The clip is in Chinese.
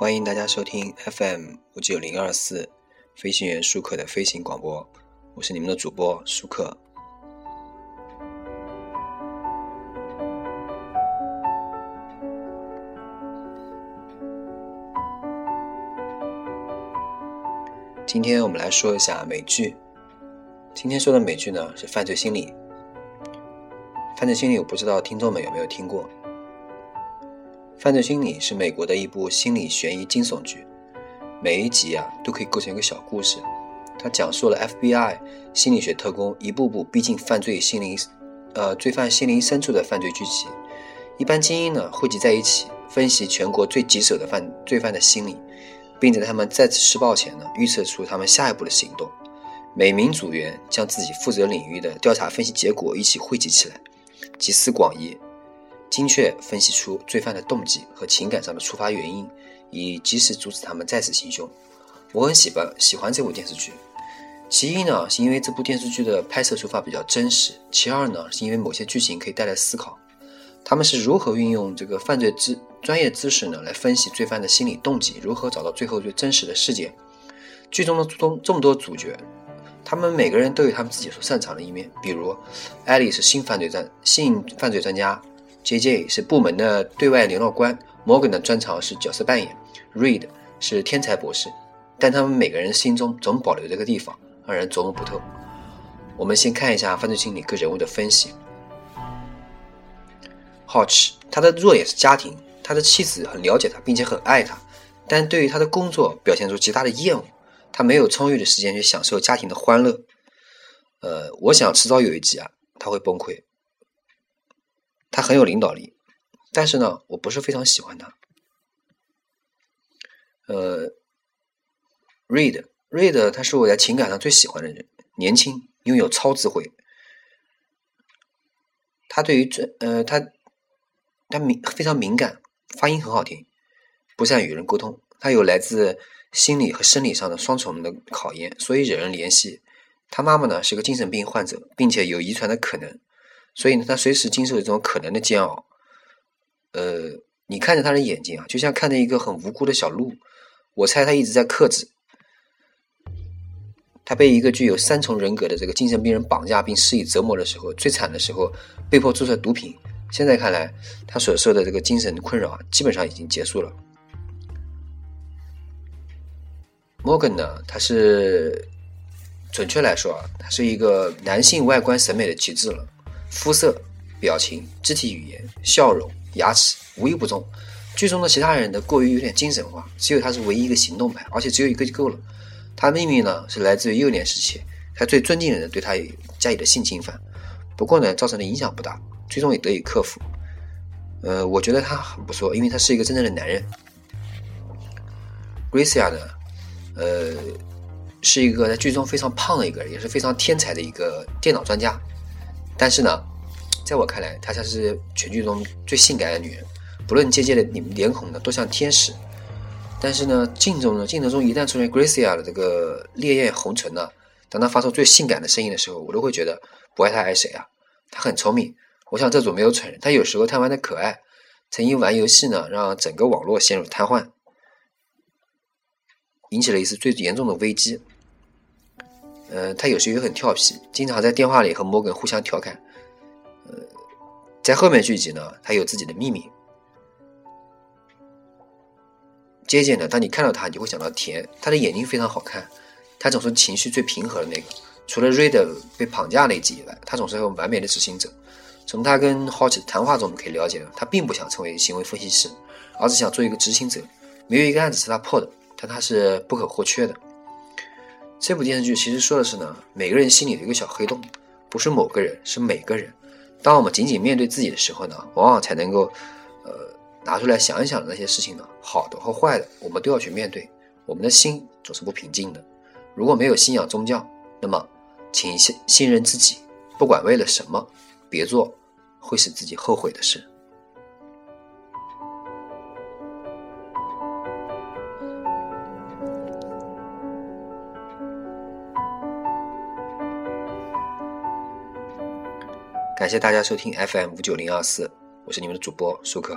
欢迎大家收听 FM 五九零二四飞行员舒克的飞行广播，我是你们的主播舒克。今天我们来说一下美剧。今天说的美剧呢是《犯罪心理》。《犯罪心理》我不知道听众们有没有听过。《犯罪心理》是美国的一部心理悬疑惊悚剧，每一集啊都可以构成一个小故事。它讲述了 FBI 心理学特工一步步逼近犯罪心灵，呃罪犯心灵深处的犯罪剧情。一般精英呢汇集在一起，分析全国最棘手的犯罪犯的心理，并在他们再次施暴前呢预测出他们下一步的行动。每名组员将自己负责领域的调查分析结果一起汇集起来。集思广益，精确分析出罪犯的动机和情感上的触发原因，以及时阻止他们再次行凶。我很喜欢喜欢这部电视剧，其一呢是因为这部电视剧的拍摄手法比较真实，其二呢是因为某些剧情可以带来思考。他们是如何运用这个犯罪知专业知识呢来分析罪犯的心理动机，如何找到最后最真实的事件？剧中的中这么多主角。他们每个人都有他们自己所擅长的一面，比如，艾丽是性犯罪专性犯罪专家，J J 是部门的对外联络官，Morgan 的专长是角色扮演，Reed 是天才博士，但他们每个人心中总保留这个地方，让人琢磨不透。我们先看一下犯罪心理各人物的分析。Hotch 他的弱点是家庭，他的妻子很了解他，并且很爱他，但对于他的工作表现出极大的厌恶。他没有充裕的时间去享受家庭的欢乐，呃，我想迟早有一集啊，他会崩溃。他很有领导力，但是呢，我不是非常喜欢他。呃，Reed，Reed，他是我在情感上最喜欢的人，年轻，拥有超智慧。他对于这，呃，他他敏非常敏感，发音很好听，不善与人沟通，他有来自。心理和生理上的双重的考验，所以惹人怜惜。他妈妈呢是个精神病患者，并且有遗传的可能，所以呢他随时经受这种可能的煎熬。呃，你看着他的眼睛啊，就像看着一个很无辜的小鹿。我猜他一直在克制。他被一个具有三重人格的这个精神病人绑架并施以折磨的时候，最惨的时候被迫注射毒品。现在看来，他所受的这个精神困扰啊，基本上已经结束了。Morgan 呢？他是准确来说啊，他是一个男性外观审美的极致了。肤色、表情、肢体语言、笑容、牙齿，无一不中。剧中的其他人呢，过于有点精神化，只有他是唯一一个行动派，而且只有一个就够了。他的秘密呢，是来自于幼年时期他最尊敬的人对他加以的性侵犯。不过呢，造成的影响不大，最终也得以克服。呃，我觉得他很不错，因为他是一个真正的男人。Gracia 呢？呃，是一个在剧中非常胖的一个人，也是非常天才的一个电脑专家。但是呢，在我看来，她才是全剧中最性感的女人。不论姐姐的脸脸孔呢，都像天使。但是呢，镜中呢，镜头中一旦出现 Gracia 的这个烈焰红唇呢，当她发出最性感的声音的时候，我都会觉得不爱她爱谁啊？她很聪明，我想这组没有蠢人。她有时候贪玩的可爱，曾因玩游戏呢，让整个网络陷入瘫痪。引起了一次最严重的危机。呃，他有时也很调皮，经常在电话里和摩根互相调侃。呃，在后面剧集呢，他有自己的秘密。接见呢，当你看到他，你会想到甜。他的眼睛非常好看，他总是情绪最平和的那个。除了瑞德被绑架那一集以外，他总是很完美的执行者。从他跟 Hot 谈话中，我们可以了解到，他并不想成为行为分析师，而是想做一个执行者。没有一个案子是他破的。但他是不可或缺的。这部电视剧其实说的是呢，每个人心里的一个小黑洞，不是某个人，是每个人。当我们仅仅面对自己的时候呢，往往才能够，呃，拿出来想一想那些事情呢，好的和坏的，我们都要去面对。我们的心总是不平静的。如果没有信仰宗教，那么，请信信任自己，不管为了什么，别做会使自己后悔的事。感谢大家收听 FM 五九零二四，我是你们的主播舒克。